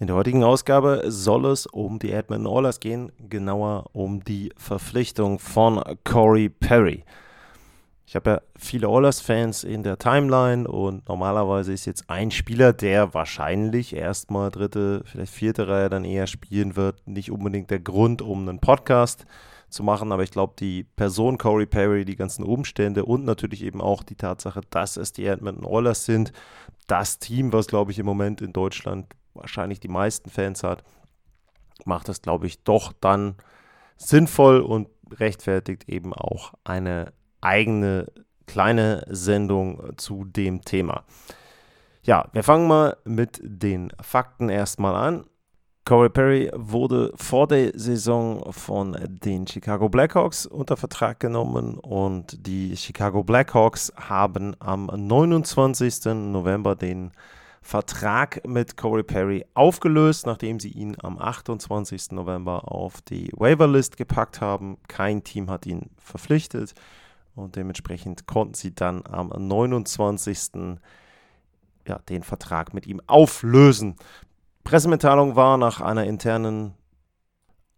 In der heutigen Ausgabe soll es um die Edmonton Oilers gehen, genauer um die Verpflichtung von Corey Perry. Ich habe ja viele Oilers-Fans in der Timeline und normalerweise ist jetzt ein Spieler, der wahrscheinlich erstmal dritte, vielleicht vierte Reihe dann eher spielen wird, nicht unbedingt der Grund, um einen Podcast zu machen. Aber ich glaube, die Person Corey Perry, die ganzen Umstände und natürlich eben auch die Tatsache, dass es die Edmonton Oilers sind, das Team, was, glaube ich, im Moment in Deutschland wahrscheinlich die meisten Fans hat, macht das, glaube ich, doch dann sinnvoll und rechtfertigt eben auch eine eigene kleine Sendung zu dem Thema. Ja, wir fangen mal mit den Fakten erstmal an. Corey Perry wurde vor der Saison von den Chicago Blackhawks unter Vertrag genommen und die Chicago Blackhawks haben am 29. November den Vertrag mit Corey Perry aufgelöst, nachdem sie ihn am 28. November auf die Waiverlist gepackt haben. Kein Team hat ihn verpflichtet und dementsprechend konnten sie dann am 29. Ja, den Vertrag mit ihm auflösen. Pressemitteilung war, nach einer internen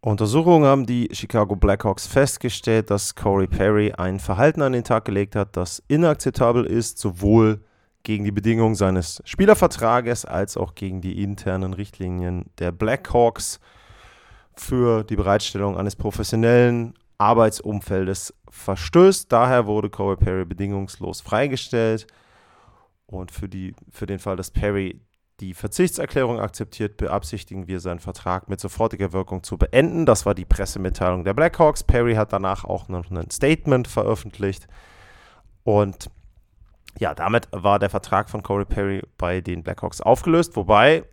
Untersuchung haben die Chicago Blackhawks festgestellt, dass Corey Perry ein Verhalten an den Tag gelegt hat, das inakzeptabel ist, sowohl gegen die Bedingungen seines Spielervertrages als auch gegen die internen Richtlinien der Blackhawks für die Bereitstellung eines professionellen Arbeitsumfeldes verstößt. Daher wurde Corey Perry bedingungslos freigestellt. Und für, die, für den Fall, dass Perry die Verzichtserklärung akzeptiert, beabsichtigen wir, seinen Vertrag mit sofortiger Wirkung zu beenden. Das war die Pressemitteilung der Blackhawks. Perry hat danach auch noch ein Statement veröffentlicht. Und ja, damit war der Vertrag von Corey Perry bei den Blackhawks aufgelöst. Wobei,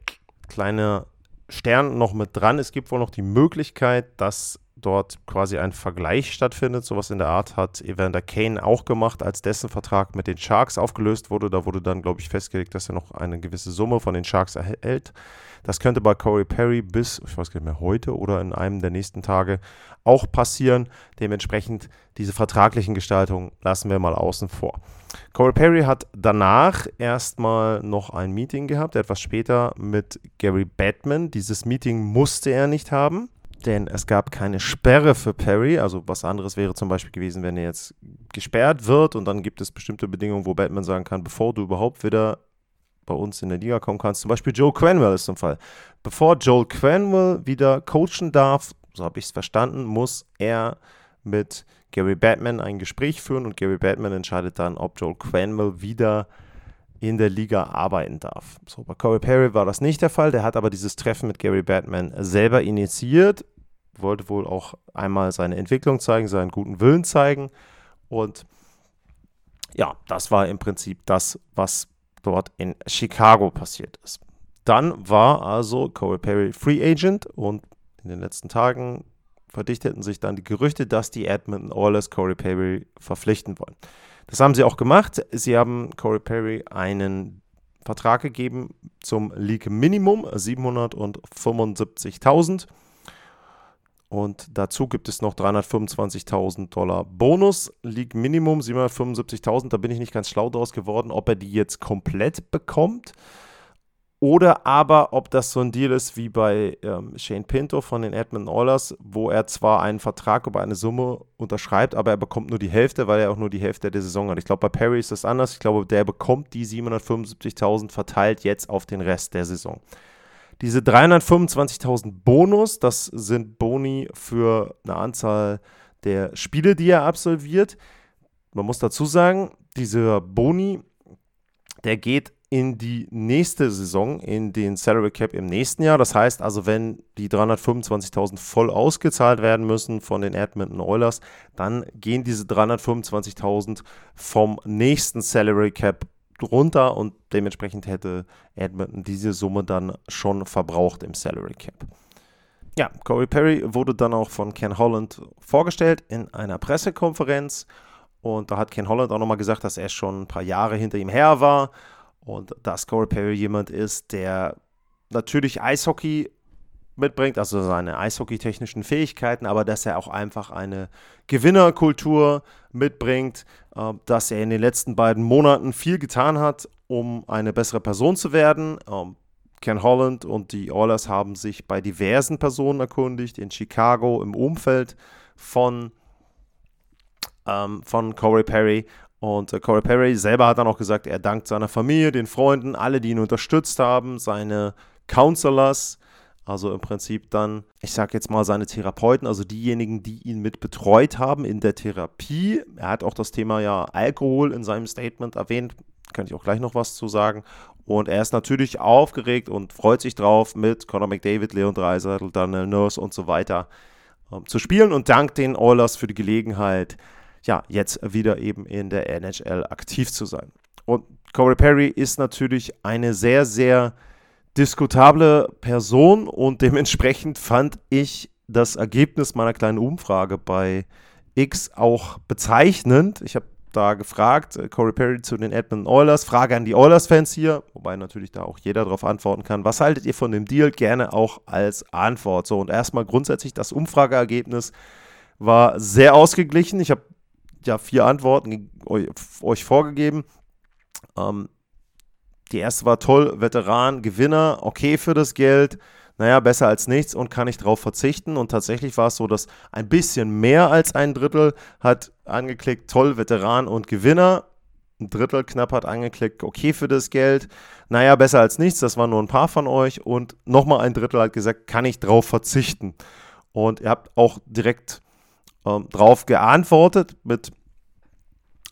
kleiner Stern noch mit dran, es gibt wohl noch die Möglichkeit, dass dort quasi ein Vergleich stattfindet. Sowas in der Art hat Evander Kane auch gemacht, als dessen Vertrag mit den Sharks aufgelöst wurde. Da wurde dann, glaube ich, festgelegt, dass er noch eine gewisse Summe von den Sharks erhält. Das könnte bei Corey Perry bis, ich weiß gar nicht mehr, heute oder in einem der nächsten Tage auch passieren. Dementsprechend diese vertraglichen Gestaltungen lassen wir mal außen vor. Corey Perry hat danach erstmal noch ein Meeting gehabt, etwas später mit Gary Batman. Dieses Meeting musste er nicht haben denn es gab keine Sperre für Perry. Also was anderes wäre zum Beispiel gewesen, wenn er jetzt gesperrt wird und dann gibt es bestimmte Bedingungen, wo Batman sagen kann, bevor du überhaupt wieder bei uns in der Liga kommen kannst. Zum Beispiel Joel Quenwell ist zum Fall. Bevor Joel Quenwell wieder coachen darf, so habe ich es verstanden, muss er mit Gary Batman ein Gespräch führen und Gary Batman entscheidet dann, ob Joel Quenwell wieder in der Liga arbeiten darf. So, bei Corey Perry war das nicht der Fall. Der hat aber dieses Treffen mit Gary Batman selber initiiert wollte wohl auch einmal seine Entwicklung zeigen, seinen guten Willen zeigen. Und ja, das war im Prinzip das, was dort in Chicago passiert ist. Dann war also Corey Perry Free Agent und in den letzten Tagen verdichteten sich dann die Gerüchte, dass die Edmonton Oilers Corey Perry verpflichten wollen. Das haben sie auch gemacht. Sie haben Corey Perry einen Vertrag gegeben zum League Minimum 775.000 und dazu gibt es noch 325.000 Dollar Bonus, League Minimum 775.000. Da bin ich nicht ganz schlau draus geworden, ob er die jetzt komplett bekommt oder aber ob das so ein Deal ist wie bei ähm, Shane Pinto von den Edmonton Oilers, wo er zwar einen Vertrag über eine Summe unterschreibt, aber er bekommt nur die Hälfte, weil er auch nur die Hälfte der Saison hat. Ich glaube, bei Perry ist das anders. Ich glaube, der bekommt die 775.000 verteilt jetzt auf den Rest der Saison. Diese 325.000 Bonus, das sind Boni für eine Anzahl der Spiele, die er absolviert. Man muss dazu sagen, dieser Boni, der geht in die nächste Saison, in den Salary Cap im nächsten Jahr. Das heißt also, wenn die 325.000 voll ausgezahlt werden müssen von den Edmonton Oilers, dann gehen diese 325.000 vom nächsten Salary Cap runter und dementsprechend hätte Edmonton diese Summe dann schon verbraucht im Salary Cap. ja, Corey Perry wurde dann auch von Ken Holland vorgestellt in einer Pressekonferenz. Und da hat Ken Holland auch nochmal gesagt, dass er schon ein paar Jahre hinter ihm her war und dass Corey Perry jemand ist, der natürlich Eishockey mitbringt, also seine eishockeytechnischen Fähigkeiten, aber dass er auch einfach eine Gewinnerkultur mitbringt, äh, dass er in den letzten beiden Monaten viel getan hat, um eine bessere Person zu werden. Ähm, Ken Holland und die Oilers haben sich bei diversen Personen erkundigt, in Chicago, im Umfeld von, ähm, von Corey Perry. Und äh, Corey Perry selber hat dann auch gesagt, er dankt seiner Familie, den Freunden, alle, die ihn unterstützt haben, seine Counselors, also im Prinzip dann, ich sage jetzt mal seine Therapeuten, also diejenigen, die ihn mit betreut haben in der Therapie. Er hat auch das Thema ja Alkohol in seinem Statement erwähnt, kann ich auch gleich noch was zu sagen. Und er ist natürlich aufgeregt und freut sich drauf, mit Conor McDavid, Leon Dreiseitel, Daniel Nurse und so weiter ähm, zu spielen und dankt den Oilers für die Gelegenheit, ja, jetzt wieder eben in der NHL aktiv zu sein. Und Corey Perry ist natürlich eine sehr, sehr diskutable Person und dementsprechend fand ich das Ergebnis meiner kleinen Umfrage bei X auch bezeichnend. Ich habe da gefragt, äh, Corey Perry zu den Edmonton Oilers. Frage an die Oilers-Fans hier, wobei natürlich da auch jeder darauf antworten kann. Was haltet ihr von dem Deal? Gerne auch als Antwort. So, und erstmal grundsätzlich das Umfrageergebnis war sehr ausgeglichen. Ich habe ja vier Antworten euch vorgegeben. Ähm, die erste war toll, Veteran, Gewinner, okay für das Geld naja, besser als nichts und kann ich darauf verzichten. Und tatsächlich war es so, dass ein bisschen mehr als ein Drittel hat angeklickt, toll, Veteran und Gewinner. Ein Drittel knapp hat angeklickt, okay für das Geld. Naja, besser als nichts, das waren nur ein paar von euch. Und nochmal ein Drittel hat gesagt, kann ich drauf verzichten. Und ihr habt auch direkt ähm, drauf geantwortet mit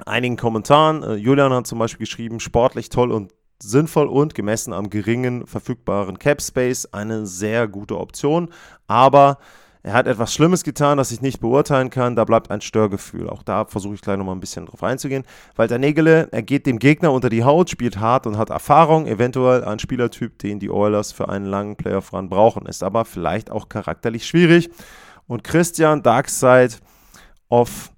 einigen Kommentaren. Äh, Julian hat zum Beispiel geschrieben, sportlich toll und sinnvoll und gemessen am geringen verfügbaren Cap Space eine sehr gute Option. Aber er hat etwas Schlimmes getan, das ich nicht beurteilen kann. Da bleibt ein Störgefühl. Auch da versuche ich gleich nochmal ein bisschen drauf einzugehen. Walter Nägele, er geht dem Gegner unter die Haut, spielt hart und hat Erfahrung. Eventuell ein Spielertyp, den die Oilers für einen langen Playoff-Run brauchen. Ist aber vielleicht auch charakterlich schwierig. Und Christian Darkside of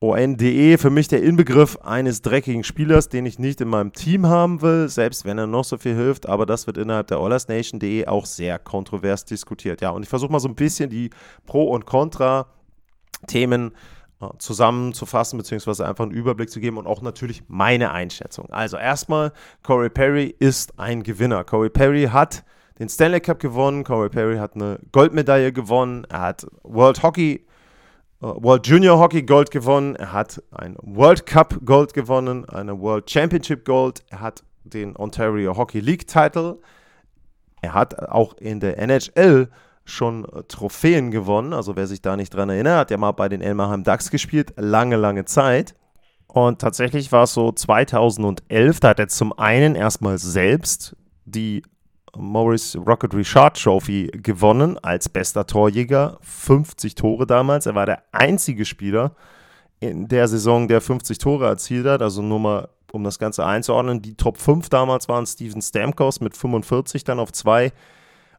ONDE für mich der Inbegriff eines dreckigen Spielers, den ich nicht in meinem Team haben will, selbst wenn er noch so viel hilft. Aber das wird innerhalb der OilersNation.de auch sehr kontrovers diskutiert. Ja, und ich versuche mal so ein bisschen die Pro- und Contra-Themen äh, zusammenzufassen, beziehungsweise einfach einen Überblick zu geben und auch natürlich meine Einschätzung. Also erstmal, Corey Perry ist ein Gewinner. Corey Perry hat den Stanley Cup gewonnen, Corey Perry hat eine Goldmedaille gewonnen, er hat World Hockey World Junior Hockey Gold gewonnen, er hat ein World Cup Gold gewonnen, eine World Championship Gold, er hat den Ontario Hockey League Title, er hat auch in der NHL schon äh, Trophäen gewonnen, also wer sich da nicht dran erinnert, hat ja mal bei den Elmerheim Ducks gespielt, lange, lange Zeit. Und tatsächlich war es so 2011, da hat er zum einen erstmal selbst die Morris Rocket Richard Trophy gewonnen als bester Torjäger. 50 Tore damals. Er war der einzige Spieler in der Saison, der 50 Tore erzielt hat. Also nur mal, um das Ganze einzuordnen. Die Top 5 damals waren Steven Stamkos mit 45, dann auf 2.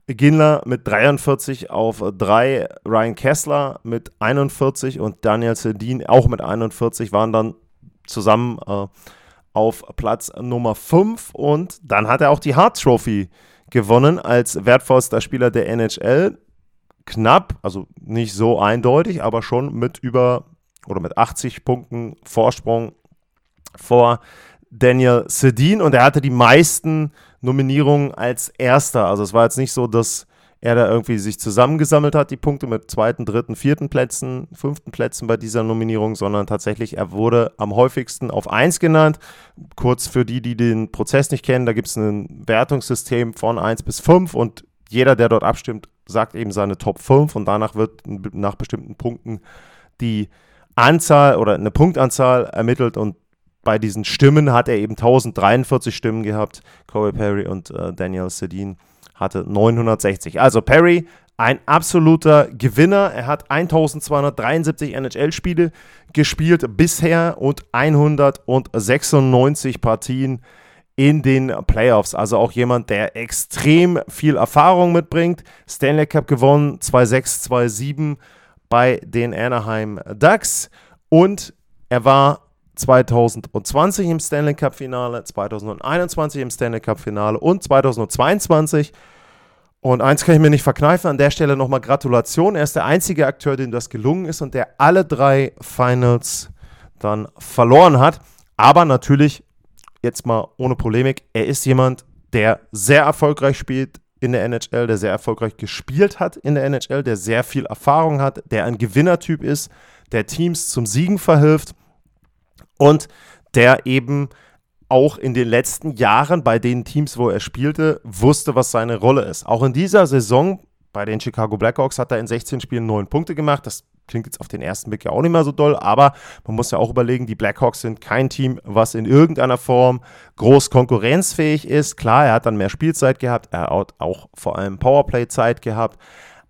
Ginler mit 43 auf 3, Ryan Kessler mit 41 und Daniel Sedin auch mit 41 waren dann zusammen äh, auf Platz Nummer 5 und dann hat er auch die Hart Trophy gewonnen als wertvollster Spieler der NHL. Knapp, also nicht so eindeutig, aber schon mit über oder mit 80 Punkten Vorsprung vor Daniel Sedin und er hatte die meisten Nominierungen als erster. Also es war jetzt nicht so, dass er da irgendwie sich zusammengesammelt hat, die Punkte mit zweiten, dritten, vierten Plätzen, fünften Plätzen bei dieser Nominierung, sondern tatsächlich, er wurde am häufigsten auf 1 genannt. Kurz für die, die den Prozess nicht kennen, da gibt es ein Wertungssystem von 1 bis 5 und jeder, der dort abstimmt, sagt eben seine Top 5 und danach wird nach bestimmten Punkten die Anzahl oder eine Punktanzahl ermittelt und bei diesen Stimmen hat er eben 1043 Stimmen gehabt, Corey Perry und äh, Daniel Sedin hatte 960. Also Perry, ein absoluter Gewinner. Er hat 1273 NHL-Spiele gespielt bisher und 196 Partien in den Playoffs. Also auch jemand, der extrem viel Erfahrung mitbringt. Stanley Cup gewonnen, 2-6, 2-7 bei den Anaheim Ducks. Und er war 2020 im Stanley Cup Finale, 2021 im Stanley Cup Finale und 2022. Und eins kann ich mir nicht verkneifen, an der Stelle nochmal Gratulation. Er ist der einzige Akteur, dem das gelungen ist und der alle drei Finals dann verloren hat. Aber natürlich, jetzt mal ohne Polemik, er ist jemand, der sehr erfolgreich spielt in der NHL, der sehr erfolgreich gespielt hat in der NHL, der sehr viel Erfahrung hat, der ein Gewinnertyp ist, der Teams zum Siegen verhilft und der eben auch in den letzten Jahren bei den Teams, wo er spielte, wusste, was seine Rolle ist. Auch in dieser Saison bei den Chicago Blackhawks hat er in 16 Spielen 9 Punkte gemacht. Das klingt jetzt auf den ersten Blick ja auch nicht mehr so doll, aber man muss ja auch überlegen, die Blackhawks sind kein Team, was in irgendeiner Form groß konkurrenzfähig ist. Klar, er hat dann mehr Spielzeit gehabt, er hat auch vor allem Powerplay-Zeit gehabt,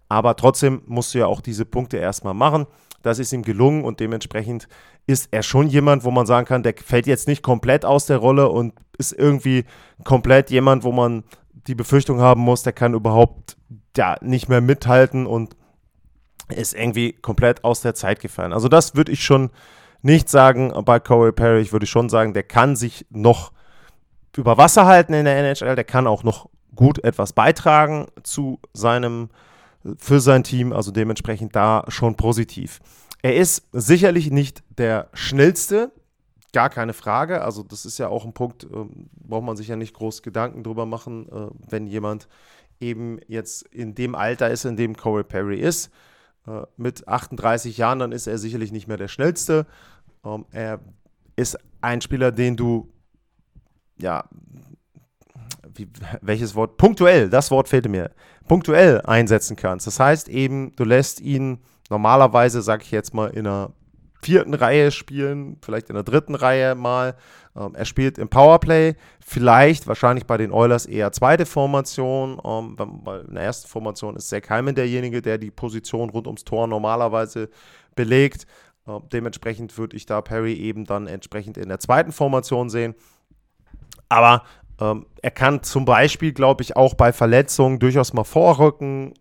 aber trotzdem musst du ja auch diese Punkte erstmal machen. Das ist ihm gelungen und dementsprechend ist er schon jemand, wo man sagen kann, der fällt jetzt nicht komplett aus der Rolle und ist irgendwie komplett jemand, wo man die Befürchtung haben muss, der kann überhaupt ja, nicht mehr mithalten und ist irgendwie komplett aus der Zeit gefallen. Also das würde ich schon nicht sagen bei Corey Perry. Ich würde schon sagen, der kann sich noch über Wasser halten in der NHL. Der kann auch noch gut etwas beitragen zu seinem für sein Team, also dementsprechend da schon positiv. Er ist sicherlich nicht der schnellste, gar keine Frage. Also das ist ja auch ein Punkt, äh, braucht man sich ja nicht groß Gedanken drüber machen, äh, wenn jemand eben jetzt in dem Alter ist, in dem Corey Perry ist. Äh, mit 38 Jahren, dann ist er sicherlich nicht mehr der schnellste. Ähm, er ist ein Spieler, den du ja wie, welches Wort? Punktuell, das Wort fehlte mir. Punktuell einsetzen kannst. Das heißt eben, du lässt ihn normalerweise, sag ich jetzt mal, in einer vierten Reihe spielen, vielleicht in der dritten Reihe mal. Ähm, er spielt im Powerplay, vielleicht, wahrscheinlich bei den Oilers eher zweite Formation, ähm, weil in der ersten Formation ist Zach Hyman derjenige, der die Position rund ums Tor normalerweise belegt. Ähm, dementsprechend würde ich da Perry eben dann entsprechend in der zweiten Formation sehen. Aber ähm, er kann zum Beispiel, glaube ich, auch bei Verletzungen durchaus mal vorrücken,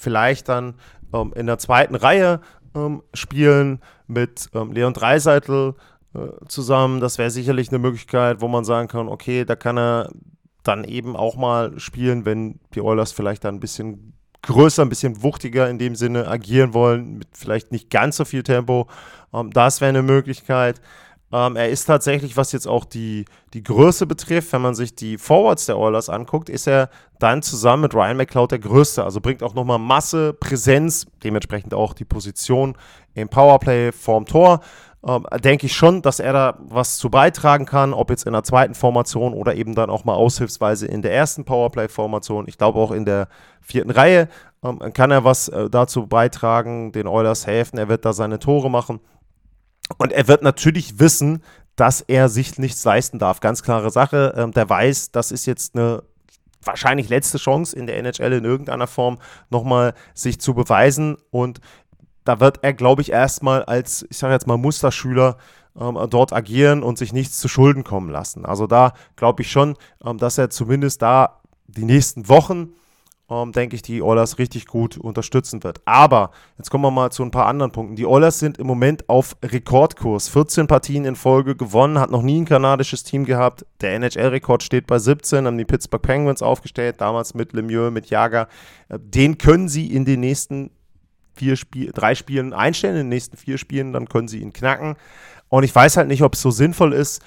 vielleicht dann ähm, in der zweiten Reihe ähm, spielen mit ähm, Leon Dreiseitel äh, zusammen. Das wäre sicherlich eine Möglichkeit, wo man sagen kann, okay, da kann er dann eben auch mal spielen, wenn die Oilers vielleicht dann ein bisschen größer, ein bisschen wuchtiger in dem Sinne agieren wollen, mit vielleicht nicht ganz so viel Tempo. Ähm, das wäre eine Möglichkeit. Ähm, er ist tatsächlich, was jetzt auch die, die Größe betrifft, wenn man sich die Forwards der Oilers anguckt, ist er dann zusammen mit Ryan McLeod der Größte. Also bringt auch nochmal Masse, Präsenz, dementsprechend auch die Position im Powerplay vorm Tor. Ähm, denke ich schon, dass er da was zu beitragen kann, ob jetzt in der zweiten Formation oder eben dann auch mal aushilfsweise in der ersten Powerplay-Formation. Ich glaube auch in der vierten Reihe ähm, kann er was äh, dazu beitragen, den Oilers helfen. Er wird da seine Tore machen. Und er wird natürlich wissen, dass er sich nichts leisten darf. Ganz klare Sache. Ähm, der weiß, das ist jetzt eine wahrscheinlich letzte Chance in der NHL in irgendeiner Form nochmal sich zu beweisen. Und da wird er, glaube ich, erstmal als, ich sage jetzt mal, Musterschüler ähm, dort agieren und sich nichts zu Schulden kommen lassen. Also da glaube ich schon, ähm, dass er zumindest da die nächsten Wochen ähm, denke ich, die Oilers richtig gut unterstützen wird. Aber jetzt kommen wir mal zu ein paar anderen Punkten. Die Oilers sind im Moment auf Rekordkurs. 14 Partien in Folge gewonnen, hat noch nie ein kanadisches Team gehabt. Der NHL-Rekord steht bei 17, haben die Pittsburgh Penguins aufgestellt, damals mit Lemieux, mit Jager. Äh, den können sie in den nächsten vier Spiel, drei Spielen einstellen, in den nächsten vier Spielen, dann können sie ihn knacken. Und ich weiß halt nicht, ob es so sinnvoll ist,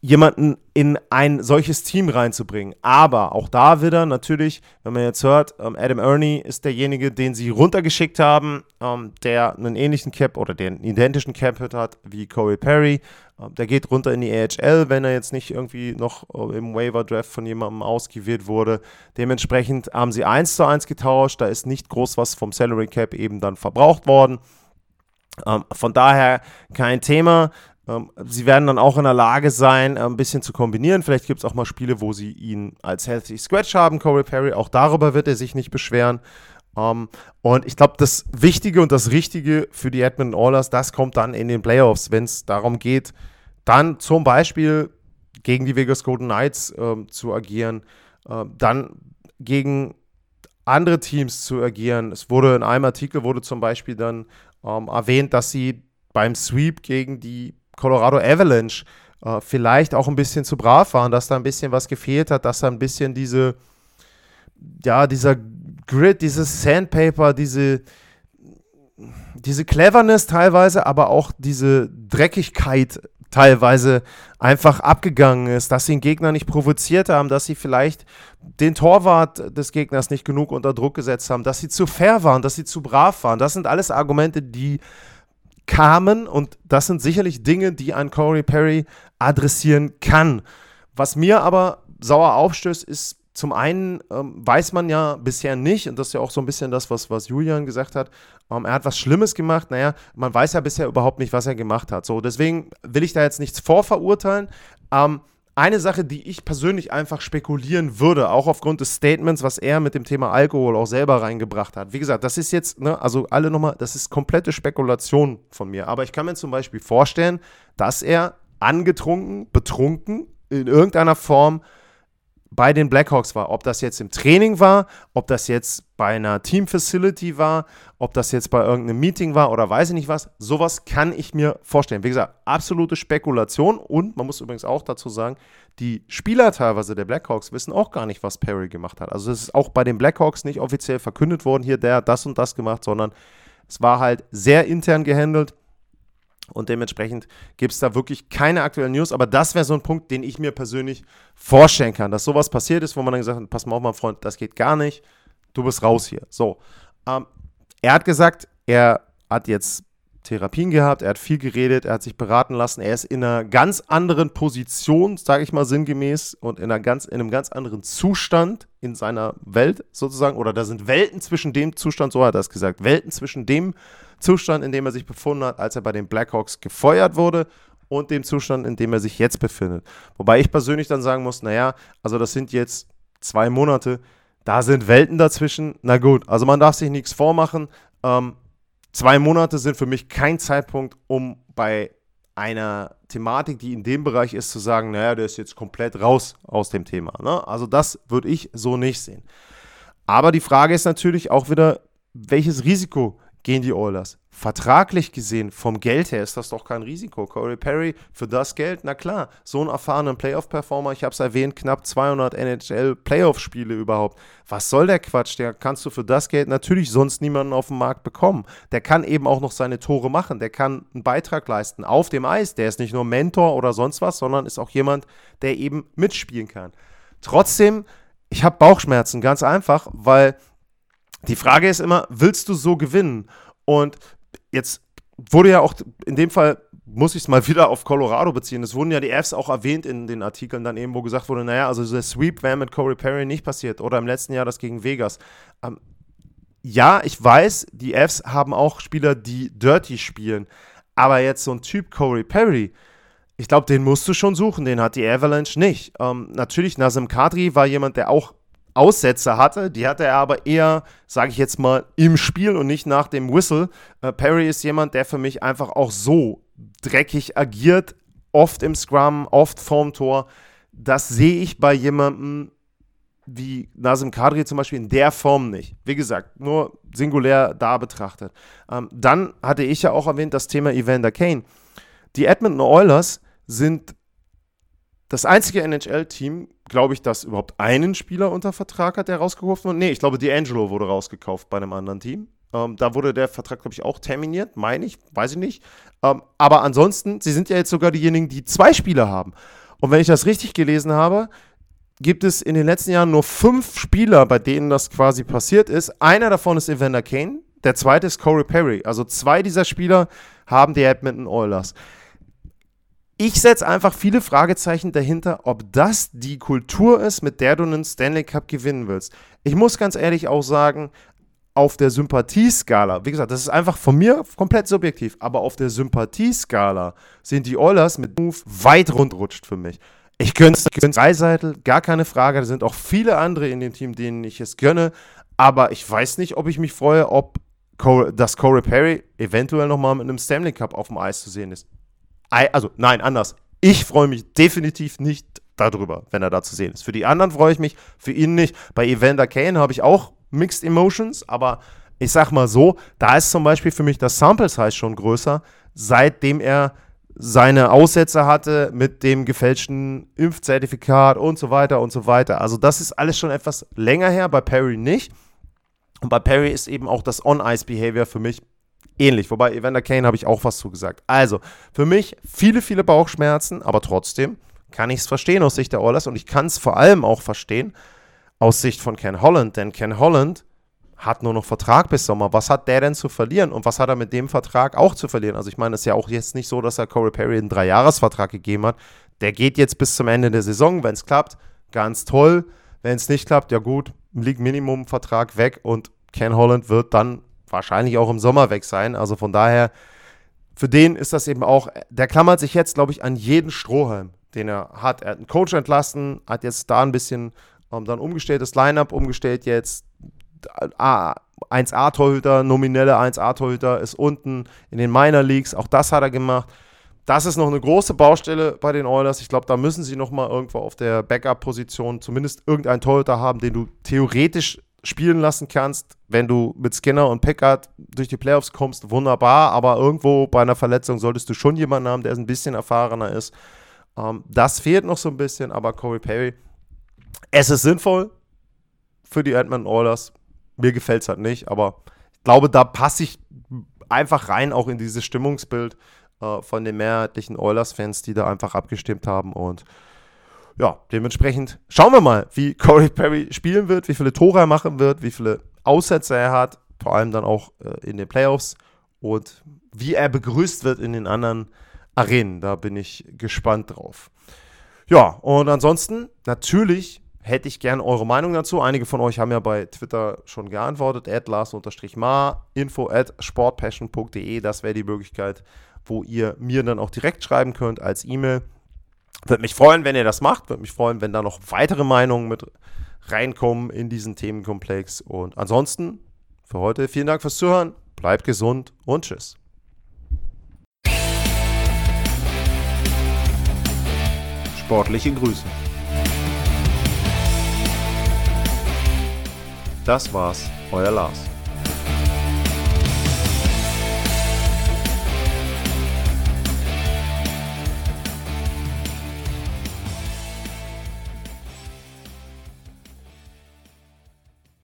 jemanden in ein solches Team reinzubringen. Aber auch da wieder natürlich, wenn man jetzt hört, ähm, Adam Ernie ist derjenige, den sie runtergeschickt haben, ähm, der einen ähnlichen Cap oder den identischen Cap hat wie Corey Perry. Ähm, der geht runter in die AHL, wenn er jetzt nicht irgendwie noch äh, im Waiver Draft von jemandem ausgewählt wurde. Dementsprechend haben sie 1 zu 1 getauscht. Da ist nicht groß was vom Salary Cap eben dann verbraucht worden. Von daher kein Thema. Ähm, sie werden dann auch in der Lage sein, ein bisschen zu kombinieren. Vielleicht gibt es auch mal Spiele, wo sie ihn als Healthy Scratch haben, Corey Perry. Auch darüber wird er sich nicht beschweren. Um, und ich glaube, das Wichtige und das Richtige für die Edmonton Oilers, das kommt dann in den Playoffs, wenn es darum geht, dann zum Beispiel gegen die Vegas Golden Knights äh, zu agieren, äh, dann gegen andere Teams zu agieren. Es wurde in einem Artikel wurde zum Beispiel dann ähm, erwähnt, dass sie beim Sweep gegen die Colorado Avalanche äh, vielleicht auch ein bisschen zu brav waren, dass da ein bisschen was gefehlt hat, dass da ein bisschen diese, ja, dieser Grid, dieses Sandpaper, diese, diese Cleverness teilweise, aber auch diese Dreckigkeit teilweise einfach abgegangen ist, dass sie den Gegner nicht provoziert haben, dass sie vielleicht den Torwart des Gegners nicht genug unter Druck gesetzt haben, dass sie zu fair waren, dass sie zu brav waren. Das sind alles Argumente, die kamen und das sind sicherlich Dinge, die ein Corey Perry adressieren kann. Was mir aber sauer aufstößt, ist zum einen ähm, weiß man ja bisher nicht, und das ist ja auch so ein bisschen das, was, was Julian gesagt hat, ähm, er hat was Schlimmes gemacht. Naja, man weiß ja bisher überhaupt nicht, was er gemacht hat. So, deswegen will ich da jetzt nichts vorverurteilen. Ähm, eine Sache, die ich persönlich einfach spekulieren würde, auch aufgrund des Statements, was er mit dem Thema Alkohol auch selber reingebracht hat. Wie gesagt, das ist jetzt, ne, also alle nochmal, das ist komplette Spekulation von mir. Aber ich kann mir zum Beispiel vorstellen, dass er angetrunken, betrunken, in irgendeiner Form bei den Blackhawks war. Ob das jetzt im Training war, ob das jetzt bei einer Team-Facility war, ob das jetzt bei irgendeinem Meeting war oder weiß ich nicht was. Sowas kann ich mir vorstellen. Wie gesagt, absolute Spekulation und man muss übrigens auch dazu sagen, die Spieler teilweise der Blackhawks wissen auch gar nicht, was Perry gemacht hat. Also es ist auch bei den Blackhawks nicht offiziell verkündet worden, hier der hat das und das gemacht, sondern es war halt sehr intern gehandelt. Und dementsprechend gibt es da wirklich keine aktuellen News. Aber das wäre so ein Punkt, den ich mir persönlich vorstellen kann, dass sowas passiert ist, wo man dann gesagt hat: Pass mal auf, mein Freund, das geht gar nicht. Du bist raus hier. So. Ähm, er hat gesagt, er hat jetzt Therapien gehabt, er hat viel geredet, er hat sich beraten lassen, er ist in einer ganz anderen Position, sage ich mal sinngemäß, und in, einer ganz, in einem ganz anderen Zustand in seiner Welt sozusagen, oder da sind Welten zwischen dem Zustand, so hat er es gesagt, Welten zwischen dem Zustand, in dem er sich befunden hat, als er bei den Blackhawks gefeuert wurde und dem Zustand, in dem er sich jetzt befindet. Wobei ich persönlich dann sagen muss, naja, also das sind jetzt zwei Monate, da sind Welten dazwischen. Na gut, also man darf sich nichts vormachen. Ähm, zwei Monate sind für mich kein Zeitpunkt, um bei einer Thematik, die in dem Bereich ist, zu sagen, naja, der ist jetzt komplett raus aus dem Thema. Ne? Also das würde ich so nicht sehen. Aber die Frage ist natürlich auch wieder, welches Risiko gehen die Oilers. Vertraglich gesehen, vom Geld her ist das doch kein Risiko. Corey Perry für das Geld, na klar, so einen erfahrenen Playoff-Performer, ich habe es erwähnt, knapp 200 NHL-Playoff-Spiele überhaupt. Was soll der Quatsch? Der kannst du für das Geld natürlich sonst niemanden auf dem Markt bekommen. Der kann eben auch noch seine Tore machen, der kann einen Beitrag leisten auf dem Eis. Der ist nicht nur Mentor oder sonst was, sondern ist auch jemand, der eben mitspielen kann. Trotzdem, ich habe Bauchschmerzen, ganz einfach, weil die Frage ist immer, willst du so gewinnen? Und jetzt wurde ja auch in dem Fall, muss ich es mal wieder auf Colorado beziehen. Es wurden ja die Fs auch erwähnt in den Artikeln dann eben, wo gesagt wurde, naja, also der Sweep wäre mit Corey Perry nicht passiert oder im letzten Jahr das gegen Vegas. Ähm, ja, ich weiß, die Fs haben auch Spieler, die dirty spielen, aber jetzt so ein Typ Corey Perry, ich glaube, den musst du schon suchen, den hat die Avalanche nicht. Ähm, natürlich, Nazem Kadri war jemand, der auch Aussätze hatte. Die hatte er aber eher, sage ich jetzt mal, im Spiel und nicht nach dem Whistle. Äh, Perry ist jemand, der für mich einfach auch so dreckig agiert, oft im Scrum, oft vorm Tor. Das sehe ich bei jemandem wie Nazim Kadri zum Beispiel in der Form nicht. Wie gesagt, nur singulär da betrachtet. Ähm, dann hatte ich ja auch erwähnt das Thema Evander Kane. Die Edmonton Oilers sind das einzige NHL-Team, glaube ich, das überhaupt einen Spieler unter Vertrag hat, der rausgekauft wurde. Nee, ich glaube, D'Angelo wurde rausgekauft bei einem anderen Team. Ähm, da wurde der Vertrag, glaube ich, auch terminiert, meine ich, weiß ich nicht. Ähm, aber ansonsten, sie sind ja jetzt sogar diejenigen, die zwei Spieler haben. Und wenn ich das richtig gelesen habe, gibt es in den letzten Jahren nur fünf Spieler, bei denen das quasi passiert ist. Einer davon ist Evander Kane, der zweite ist Corey Perry. Also zwei dieser Spieler haben die Edmonton Oilers ich setze einfach viele Fragezeichen dahinter, ob das die Kultur ist, mit der du einen Stanley Cup gewinnen willst. Ich muss ganz ehrlich auch sagen, auf der Sympathieskala, wie gesagt, das ist einfach von mir komplett subjektiv, aber auf der Sympathieskala sind die Oilers mit Move weit rundrutscht für mich. Ich gönne es Dreiseitel, gar keine Frage. Da sind auch viele andere in dem Team, denen ich es gönne. Aber ich weiß nicht, ob ich mich freue, ob Cole, dass Corey Perry eventuell nochmal mit einem Stanley Cup auf dem Eis zu sehen ist also nein, anders. Ich freue mich definitiv nicht darüber, wenn er da zu sehen ist. Für die anderen freue ich mich, für ihn nicht. Bei Evander Kane habe ich auch Mixed Emotions, aber ich sag mal so, da ist zum Beispiel für mich das Sample Size schon größer, seitdem er seine Aussätze hatte mit dem gefälschten Impfzertifikat und so weiter und so weiter. Also das ist alles schon etwas länger her, bei Perry nicht. Und bei Perry ist eben auch das On-Ice-Behavior für mich ähnlich. Wobei Evander Kane habe ich auch was zugesagt. Also, für mich viele, viele Bauchschmerzen, aber trotzdem kann ich es verstehen aus Sicht der Oilers und ich kann es vor allem auch verstehen aus Sicht von Ken Holland, denn Ken Holland hat nur noch Vertrag bis Sommer. Was hat der denn zu verlieren und was hat er mit dem Vertrag auch zu verlieren? Also ich meine, es ist ja auch jetzt nicht so, dass er Corey Perry einen Dreijahresvertrag gegeben hat. Der geht jetzt bis zum Ende der Saison. Wenn es klappt, ganz toll. Wenn es nicht klappt, ja gut, liegt Minimum-Vertrag weg und Ken Holland wird dann wahrscheinlich auch im Sommer weg sein. Also von daher, für den ist das eben auch, der klammert sich jetzt, glaube ich, an jeden Strohhalm, den er hat. Er hat einen Coach entlassen, hat jetzt da ein bisschen ähm, dann umgestelltes Lineup umgestellt jetzt, 1A-Torhüter, nominelle 1A-Torhüter ist unten in den Minor Leagues. Auch das hat er gemacht. Das ist noch eine große Baustelle bei den Oilers. Ich glaube, da müssen sie noch mal irgendwo auf der Backup-Position zumindest irgendeinen Torhüter haben, den du theoretisch spielen lassen kannst. Wenn du mit Skinner und Pickard durch die Playoffs kommst, wunderbar. Aber irgendwo bei einer Verletzung solltest du schon jemanden haben, der ein bisschen erfahrener ist. Ähm, das fehlt noch so ein bisschen. Aber Corey Perry, es ist sinnvoll für die Edmonton Oilers. Mir gefällt es halt nicht, aber ich glaube, da passe ich einfach rein, auch in dieses Stimmungsbild äh, von den mehrheitlichen Oilers-Fans, die da einfach abgestimmt haben. Und ja, dementsprechend schauen wir mal, wie Corey Perry spielen wird, wie viele Tore er machen wird, wie viele Aussätze er hat, vor allem dann auch äh, in den Playoffs und wie er begrüßt wird in den anderen Arenen. Da bin ich gespannt drauf. Ja, und ansonsten natürlich hätte ich gern eure Meinung dazu. Einige von euch haben ja bei Twitter schon geantwortet. At Lars-Mar, info at sportpassion.de. Das wäre die Möglichkeit, wo ihr mir dann auch direkt schreiben könnt als E-Mail. Würde mich freuen, wenn ihr das macht. Würde mich freuen, wenn da noch weitere Meinungen mit reinkommen in diesen Themenkomplex. Und ansonsten für heute vielen Dank fürs Zuhören. Bleibt gesund und tschüss. Sportliche Grüße. Das war's, euer Lars.